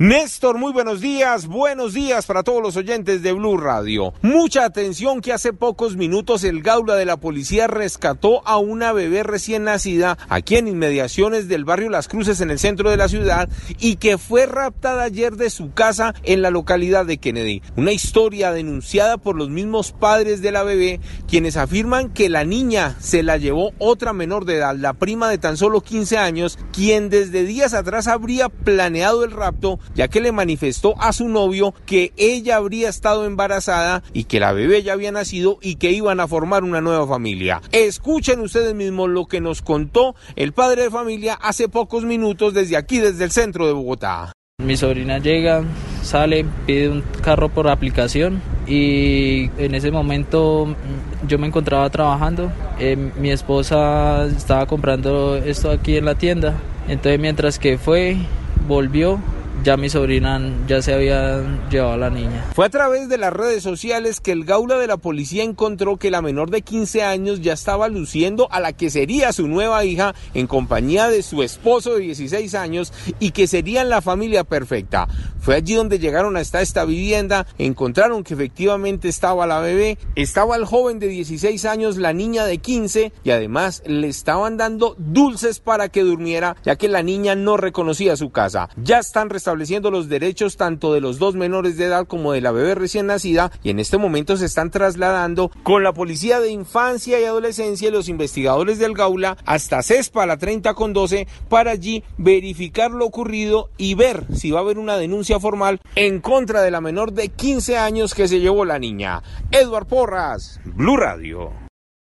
Néstor, muy buenos días, buenos días para todos los oyentes de Blue Radio. Mucha atención que hace pocos minutos el Gaula de la policía rescató a una bebé recién nacida aquí en inmediaciones del barrio Las Cruces en el centro de la ciudad y que fue raptada ayer de su casa en la localidad de Kennedy. Una historia denunciada por los mismos padres de la bebé quienes afirman que la niña se la llevó otra menor de edad, la prima de tan solo 15 años, quien desde días atrás habría planeado el rapto ya que le manifestó a su novio que ella habría estado embarazada y que la bebé ya había nacido y que iban a formar una nueva familia. Escuchen ustedes mismos lo que nos contó el padre de familia hace pocos minutos desde aquí, desde el centro de Bogotá. Mi sobrina llega, sale, pide un carro por aplicación y en ese momento mm, yo me encontraba trabajando. Eh, mi esposa estaba comprando esto aquí en la tienda. Entonces mientras que fue, volvió ya mi sobrina ya se había llevado a la niña. Fue a través de las redes sociales que el gaula de la policía encontró que la menor de 15 años ya estaba luciendo a la que sería su nueva hija en compañía de su esposo de 16 años y que serían la familia perfecta. Fue allí donde llegaron hasta esta vivienda, encontraron que efectivamente estaba la bebé, estaba el joven de 16 años, la niña de 15 y además le estaban dando dulces para que durmiera ya que la niña no reconocía su casa. Ya están estableciendo los derechos tanto de los dos menores de edad como de la bebé recién nacida y en este momento se están trasladando con la Policía de Infancia y Adolescencia y los investigadores del Gaula hasta CESPA, la 30 con 12, para allí verificar lo ocurrido y ver si va a haber una denuncia formal en contra de la menor de 15 años que se llevó la niña. Edward Porras, Blue Radio.